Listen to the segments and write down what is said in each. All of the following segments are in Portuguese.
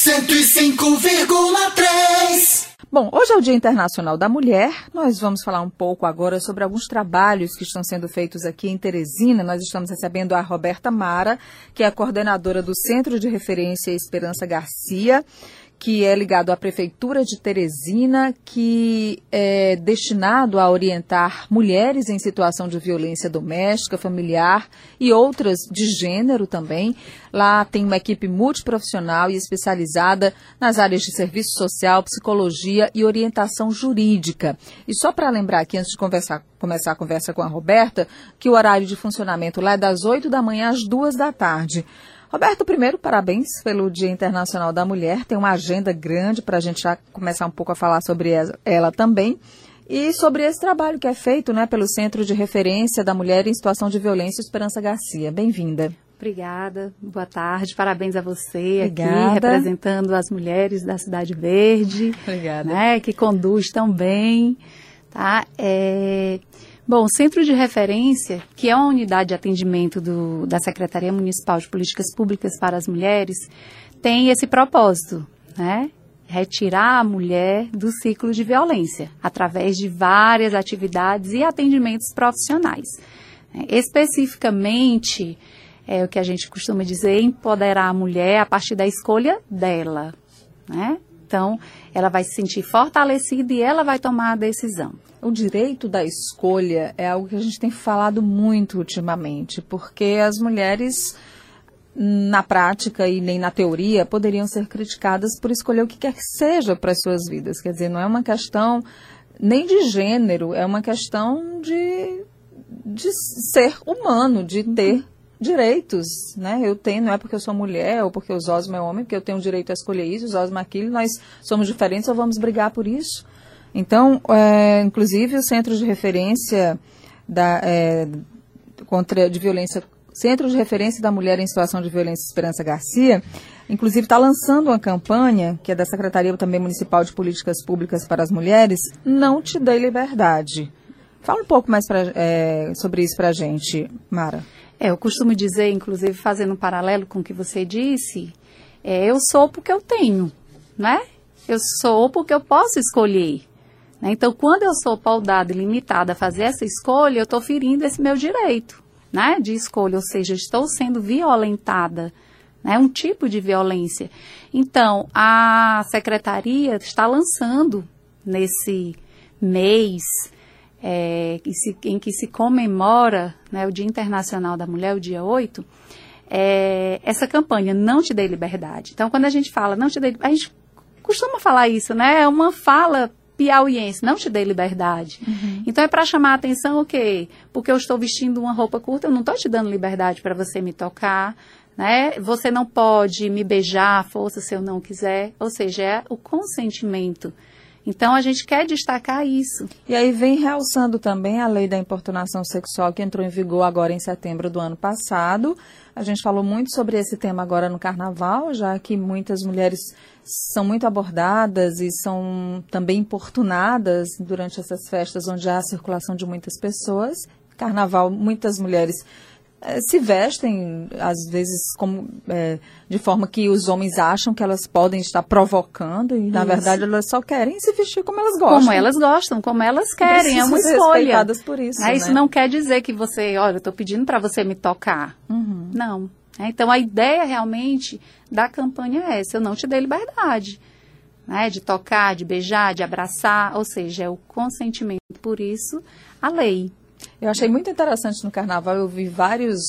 105,3. Bom, hoje é o Dia Internacional da Mulher. Nós vamos falar um pouco agora sobre alguns trabalhos que estão sendo feitos aqui em Teresina. Nós estamos recebendo a Roberta Mara, que é a coordenadora do Centro de Referência Esperança Garcia que é ligado à Prefeitura de Teresina, que é destinado a orientar mulheres em situação de violência doméstica, familiar e outras de gênero também. Lá tem uma equipe multiprofissional e especializada nas áreas de serviço social, psicologia e orientação jurídica. E só para lembrar aqui, antes de conversar, começar a conversa com a Roberta, que o horário de funcionamento lá é das 8 da manhã às 2 da tarde. Roberto, primeiro, parabéns pelo Dia Internacional da Mulher. Tem uma agenda grande para a gente já começar um pouco a falar sobre ela também. E sobre esse trabalho que é feito né, pelo Centro de Referência da Mulher em Situação de Violência, Esperança Garcia. Bem-vinda. Obrigada, boa tarde, parabéns a você Obrigada. aqui, representando as mulheres da Cidade Verde. Obrigada. Né, que conduz tão bem. Tá? É... Bom, o Centro de Referência, que é uma unidade de atendimento do, da Secretaria Municipal de Políticas Públicas para as Mulheres, tem esse propósito, né? Retirar a mulher do ciclo de violência, através de várias atividades e atendimentos profissionais. Especificamente, é o que a gente costuma dizer, empoderar a mulher a partir da escolha dela, né? Então, ela vai se sentir fortalecida e ela vai tomar a decisão. O direito da escolha é algo que a gente tem falado muito ultimamente, porque as mulheres, na prática e nem na teoria, poderiam ser criticadas por escolher o que quer que seja para as suas vidas. Quer dizer, não é uma questão nem de gênero, é uma questão de, de ser humano, de ter direitos, né? Eu tenho, não é porque eu sou mulher ou porque o Zosmo é homem, porque eu tenho o direito a escolher isso, o Zosmo é aquilo, nós somos diferentes ou vamos brigar por isso. Então, é, inclusive, o Centro de Referência da, é, contra, de Violência, Centro de Referência da Mulher em Situação de Violência Esperança Garcia, inclusive está lançando uma campanha, que é da Secretaria também Municipal de Políticas Públicas para as Mulheres, Não Te Dei Liberdade. Fala um pouco mais pra, é, sobre isso para a gente, Mara. É, eu costumo dizer, inclusive fazendo um paralelo com o que você disse, é, eu sou porque eu tenho, né? Eu sou porque eu posso escolher. Né? Então, quando eu sou paudada e limitada a fazer essa escolha, eu estou ferindo esse meu direito né, de escolha, ou seja, estou sendo violentada. É né, um tipo de violência. Então, a secretaria está lançando nesse mês é, em que se comemora né, o Dia Internacional da Mulher, o dia 8, é, essa campanha Não Te Dei Liberdade. Então, quando a gente fala Não Te Dei a gente costuma falar isso, né? É uma fala piauiense, não te dei liberdade. Uhum. Então é para chamar a atenção o quê? Porque eu estou vestindo uma roupa curta, eu não estou te dando liberdade para você me tocar, né? Você não pode me beijar à força se eu não quiser. Ou seja, é o consentimento. Então a gente quer destacar isso. E aí vem realçando também a lei da importunação sexual que entrou em vigor agora em setembro do ano passado. A gente falou muito sobre esse tema agora no carnaval, já que muitas mulheres são muito abordadas e são também importunadas durante essas festas onde há a circulação de muitas pessoas. Carnaval, muitas mulheres se vestem, às vezes, como, é, de forma que os homens acham que elas podem estar provocando, e na Isso. verdade elas só querem se vestir como elas gostam. Como elas gostam, como elas querem, é uma escolha. por isso. É, né? Isso não quer dizer que você, olha, eu estou pedindo para você me tocar. Uhum. Não. É, então a ideia realmente da campanha é essa: eu não te dei liberdade. Né, de tocar, de beijar, de abraçar, ou seja, é o consentimento. Por isso, a lei. Eu achei muito interessante no carnaval, eu vi vários.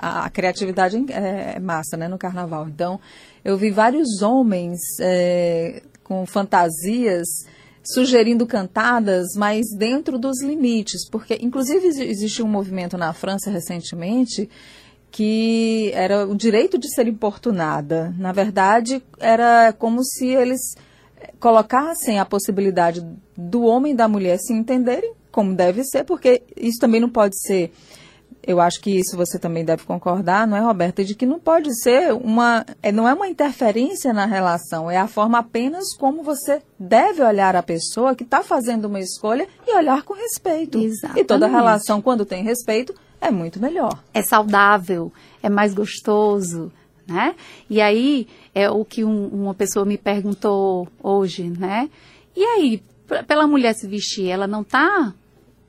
A, a criatividade é, é massa, né, no carnaval. Então, eu vi vários homens é, com fantasias sugerindo cantadas, mas dentro dos limites, porque inclusive existiu um movimento na França recentemente que era o direito de ser importunada. Na verdade, era como se eles colocassem a possibilidade do homem e da mulher se entenderem como deve ser, porque isso também não pode ser. Eu acho que isso você também deve concordar, não é, Roberta? De que não pode ser uma. É, não é uma interferência na relação, é a forma apenas como você deve olhar a pessoa que está fazendo uma escolha e olhar com respeito. Exatamente. E toda relação, quando tem respeito, é muito melhor. É saudável, é mais gostoso, né? E aí é o que um, uma pessoa me perguntou hoje, né? E aí, pela mulher se vestir, ela não está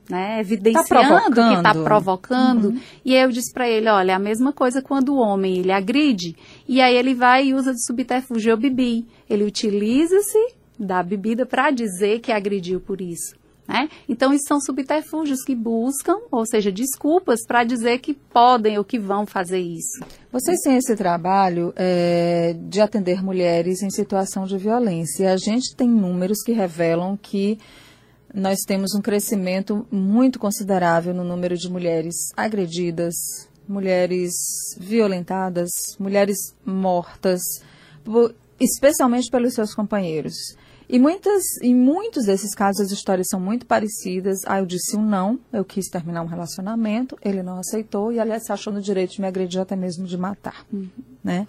né, evidenciando tá que está provocando. Uhum. E aí eu disse para ele, olha, é a mesma coisa quando o homem ele agride e aí ele vai e usa de subterfúgio, eu bebi. Ele utiliza-se da bebida para dizer que agrediu por isso. Né? Então, isso são subterfúgios que buscam, ou seja, desculpas para dizer que podem ou que vão fazer isso. Vocês têm esse trabalho é, de atender mulheres em situação de violência. A gente tem números que revelam que nós temos um crescimento muito considerável no número de mulheres agredidas, mulheres violentadas, mulheres mortas, especialmente pelos seus companheiros. E muitas, em muitos desses casos as histórias são muito parecidas. Ah, eu disse um não, eu quis terminar um relacionamento, ele não aceitou e aliás se achou no direito de me agredir até mesmo de matar, uhum. né?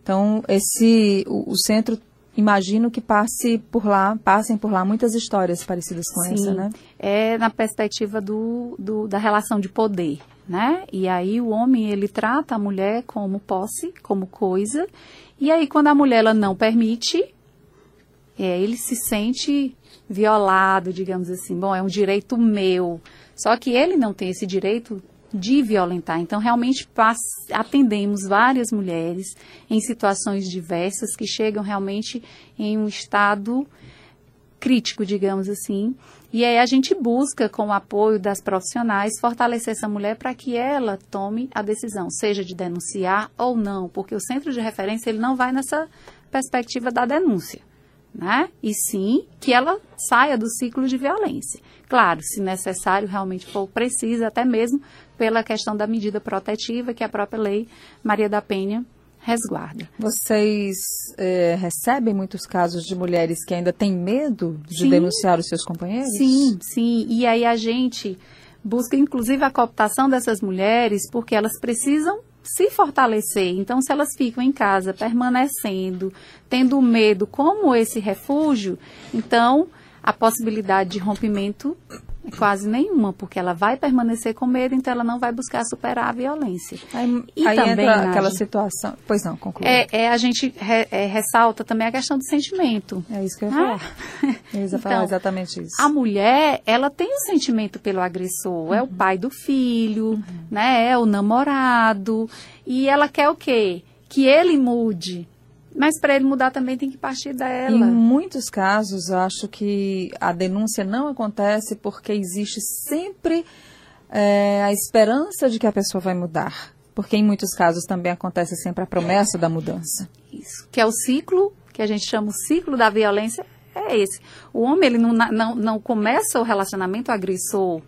Então esse o, o, centro imagino que passe por lá, passem por lá muitas histórias parecidas com Sim, essa, né? É na perspectiva do, do, da relação de poder, né? E aí o homem ele trata a mulher como posse, como coisa. E aí quando a mulher ela não permite, é, ele se sente violado, digamos assim. Bom, é um direito meu. Só que ele não tem esse direito de violentar. Então, realmente atendemos várias mulheres em situações diversas que chegam realmente em um estado crítico, digamos assim. E aí a gente busca, com o apoio das profissionais, fortalecer essa mulher para que ela tome a decisão, seja de denunciar ou não, porque o centro de referência ele não vai nessa perspectiva da denúncia né? E sim que ela saia do ciclo de violência. Claro, se necessário, realmente for preciso, até mesmo pela questão da medida protetiva que a própria lei Maria da Penha resguarda. Vocês é, recebem muitos casos de mulheres que ainda têm medo de sim, denunciar os seus companheiros? Sim, sim. E aí a gente busca, inclusive, a cooptação dessas mulheres, porque elas precisam se fortalecer. Então, se elas ficam em casa permanecendo, tendo medo como esse refúgio, então a possibilidade de rompimento quase nenhuma, porque ela vai permanecer com medo, então ela não vai buscar superar a violência. Aí, e aí também, entra aquela situação. Pois não, conclui. É, é, a gente re, é, ressalta também a questão do sentimento. É isso que eu ia falar. Ah. Eu ia falar então, exatamente isso. A mulher, ela tem um sentimento pelo agressor. Uhum. É o uhum. pai do filho, uhum. né? É o namorado. E ela quer o quê? Que ele mude. Mas para ele mudar também tem que partir dela. Em muitos casos, acho que a denúncia não acontece porque existe sempre é, a esperança de que a pessoa vai mudar. Porque em muitos casos também acontece sempre a promessa da mudança. Isso, que é o ciclo, que a gente chama o ciclo da violência, é esse. O homem, ele não, não, não começa o relacionamento agressor,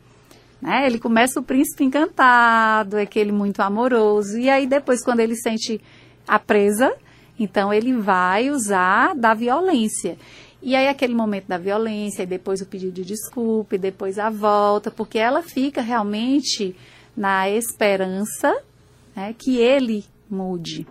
né? Ele começa o príncipe encantado, é aquele muito amoroso. E aí depois, quando ele sente a presa, então ele vai usar da violência. E aí aquele momento da violência, e depois o pedido de desculpa, e depois a volta, porque ela fica realmente na esperança né, que ele mude.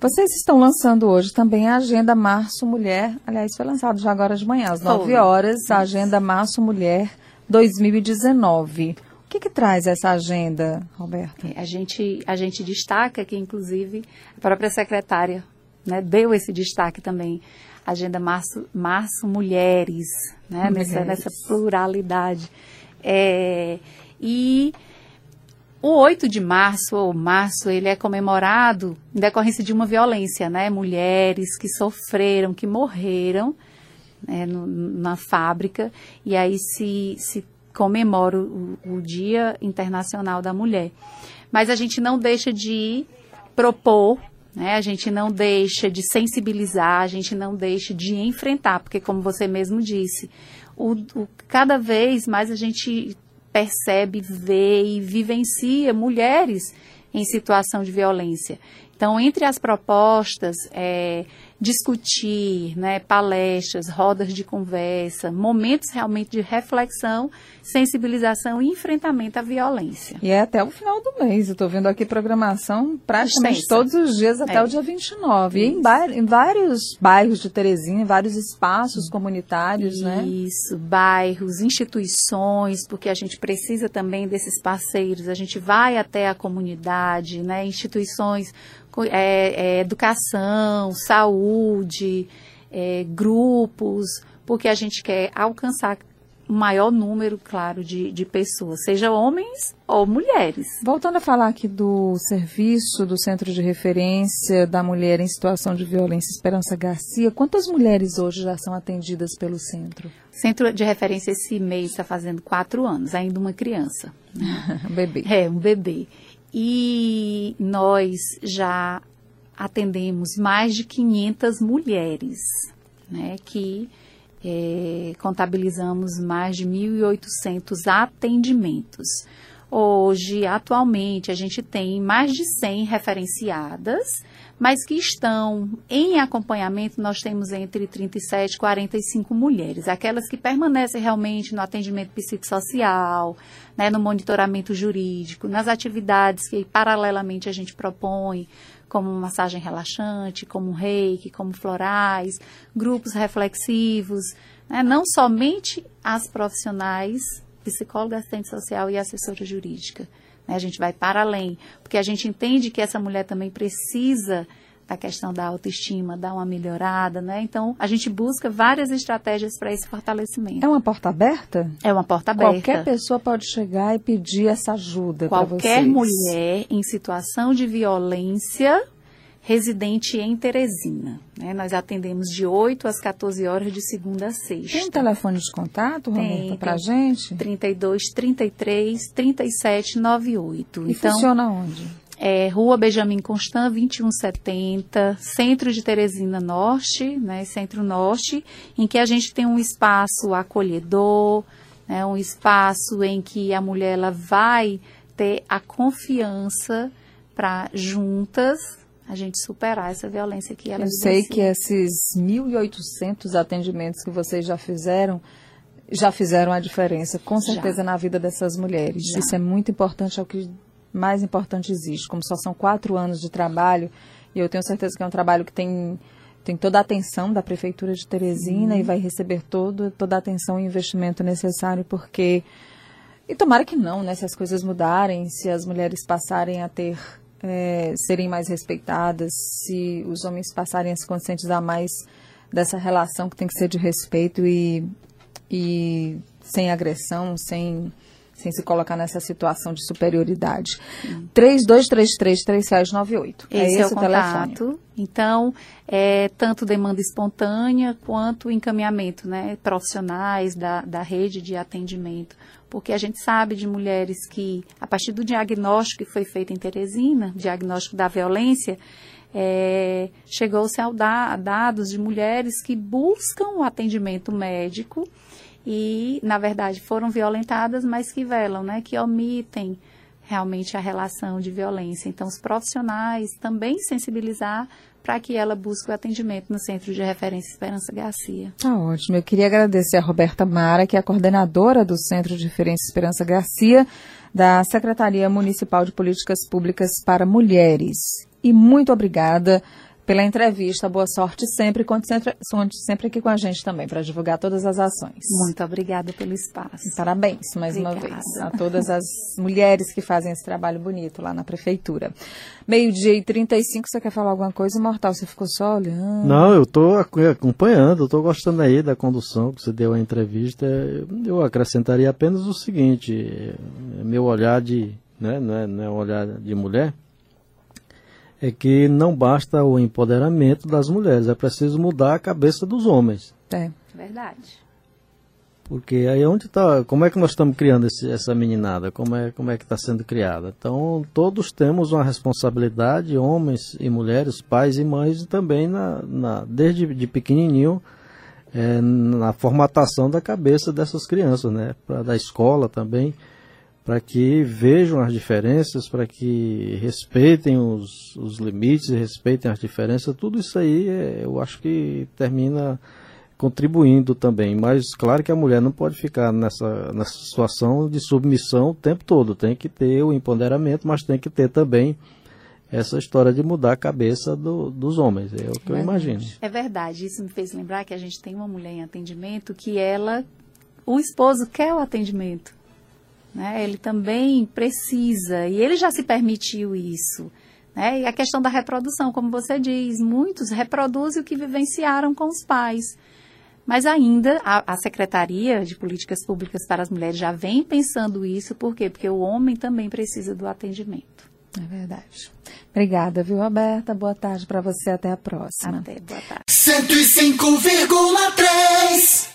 Vocês estão lançando hoje também a Agenda Março Mulher, aliás, foi lançado já agora de manhã, às 9 horas, a Agenda Março Mulher 2019 que, que traz essa agenda, Roberta? É, a, gente, a gente destaca que, inclusive, a própria secretária né, deu esse destaque também. Agenda Março, Março Mulheres, né, Mulheres. Nessa, nessa pluralidade. É, e o 8 de março, ou março, ele é comemorado em decorrência de uma violência, né? Mulheres que sofreram, que morreram né, no, na fábrica, e aí se, se comemora o, o Dia Internacional da Mulher. Mas a gente não deixa de propor né? A gente não deixa de sensibilizar, a gente não deixa de enfrentar, porque como você mesmo disse, o, o, cada vez mais a gente percebe, vê e vivencia mulheres em situação de violência. Então, entre as propostas, é, discutir, né, palestras, rodas de conversa, momentos realmente de reflexão, sensibilização e enfrentamento à violência. E é até o final do mês. Eu estou vendo aqui programação praticamente Extensa. todos os dias até é. o dia 29. Isso. E em, em, vários bairros de Teresina, vários espaços comunitários, Isso, né? Isso, bairros, instituições, porque a gente precisa também desses parceiros. A gente vai até a comunidade, né, instituições é, é, educação, saúde, é, grupos, porque a gente quer alcançar o maior número, claro, de, de pessoas, seja homens ou mulheres. Voltando a falar aqui do serviço do Centro de Referência da Mulher em Situação de Violência Esperança Garcia, quantas mulheres hoje já são atendidas pelo centro? Centro de Referência esse mês está fazendo quatro anos, ainda uma criança. um bebê. É, um bebê. E nós já atendemos mais de 500 mulheres, né, que é, contabilizamos mais de 1.800 atendimentos. Hoje, atualmente, a gente tem mais de 100 referenciadas, mas que estão em acompanhamento, nós temos entre 37 e 45 mulheres, aquelas que permanecem realmente no atendimento psicossocial, né, no monitoramento jurídico, nas atividades que paralelamente a gente propõe, como massagem relaxante, como reiki, como florais, grupos reflexivos, né? não somente as profissionais, psicóloga, assistente social e assessora jurídica. Né? A gente vai para além, porque a gente entende que essa mulher também precisa da questão da autoestima, dar uma melhorada, né? Então, a gente busca várias estratégias para esse fortalecimento. É uma porta aberta? É uma porta aberta. Qualquer pessoa pode chegar e pedir essa ajuda para vocês. Qualquer mulher em situação de violência residente em Teresina. Né? Nós atendemos de 8 às 14 horas de segunda a sexta. Tem um telefone de contato, Roberta, para a gente? 32 33 37 98. E então, funciona onde? É, Rua Benjamin Constant, 2170, Centro de Teresina Norte, né, Centro Norte, em que a gente tem um espaço acolhedor, né, um espaço em que a mulher ela vai ter a confiança para juntas a gente superar essa violência que ela Eu sei que esses 1.800 atendimentos que vocês já fizeram, já fizeram a diferença, com certeza, já. na vida dessas mulheres. Já. Isso é muito importante, é o que mais importante existe. Como só são quatro anos de trabalho, e eu tenho certeza que é um trabalho que tem, tem toda a atenção da Prefeitura de Teresina Sim. e vai receber todo, toda a atenção e investimento necessário, porque... E tomara que não, né? Se as coisas mudarem, se as mulheres passarem a ter é, serem mais respeitadas, se os homens passarem a se conscientizar mais dessa relação que tem que ser de respeito e, e sem agressão, sem, sem se colocar nessa situação de superioridade. Hum. 3233-3698. Esse é esse é o, o telefone. Então, é tanto demanda espontânea quanto encaminhamento, né, profissionais da, da rede de atendimento porque a gente sabe de mulheres que, a partir do diagnóstico que foi feito em Teresina, diagnóstico da violência, é, chegou-se a dados de mulheres que buscam o atendimento médico e, na verdade, foram violentadas, mas que velam, né, que omitem realmente a relação de violência. Então, os profissionais também sensibilizar para que ela busque o atendimento no Centro de Referência Esperança Garcia. Tá ótimo. Eu queria agradecer a Roberta Mara, que é a coordenadora do Centro de Referência Esperança Garcia, da Secretaria Municipal de Políticas Públicas para Mulheres. E muito obrigada pela entrevista. Boa sorte sempre. Conte sempre, sempre aqui com a gente também para divulgar todas as ações. Muito obrigada pelo espaço. E parabéns mais obrigada. uma vez a todas as mulheres que fazem esse trabalho bonito lá na prefeitura. Meio-dia e 35, você quer falar alguma coisa, Mortal? Você ficou só olhando? Não, eu estou acompanhando, estou gostando aí da condução que você deu a entrevista. Eu acrescentaria apenas o seguinte: meu olhar de. Né, não, é, não é um olhar de mulher, é que não basta o empoderamento das mulheres, é preciso mudar a cabeça dos homens. É. Verdade. Porque aí é onde está, como é que nós estamos criando esse, essa meninada, como é, como é que está sendo criada. Então todos temos uma responsabilidade, homens e mulheres, pais e mães, também na, na desde de pequenininho é, na formatação da cabeça dessas crianças, né, pra, da escola também para que vejam as diferenças, para que respeitem os, os limites, respeitem as diferenças, tudo isso aí é, eu acho que termina contribuindo também. Mas claro que a mulher não pode ficar nessa, nessa situação de submissão o tempo todo, tem que ter o empoderamento, mas tem que ter também essa história de mudar a cabeça do, dos homens, é o que eu imagino. É verdade, isso me fez lembrar que a gente tem uma mulher em atendimento que ela, o esposo quer o atendimento né? Ele também precisa, e ele já se permitiu isso. Né? E a questão da reprodução, como você diz, muitos reproduzem o que vivenciaram com os pais. Mas ainda a, a, Secretaria de Políticas Públicas para as Mulheres já vem pensando isso, por quê? Porque o homem também precisa do atendimento. É verdade. Obrigada, viu, Roberta? Boa tarde para você. Até a próxima. Até, boa tarde. 105,3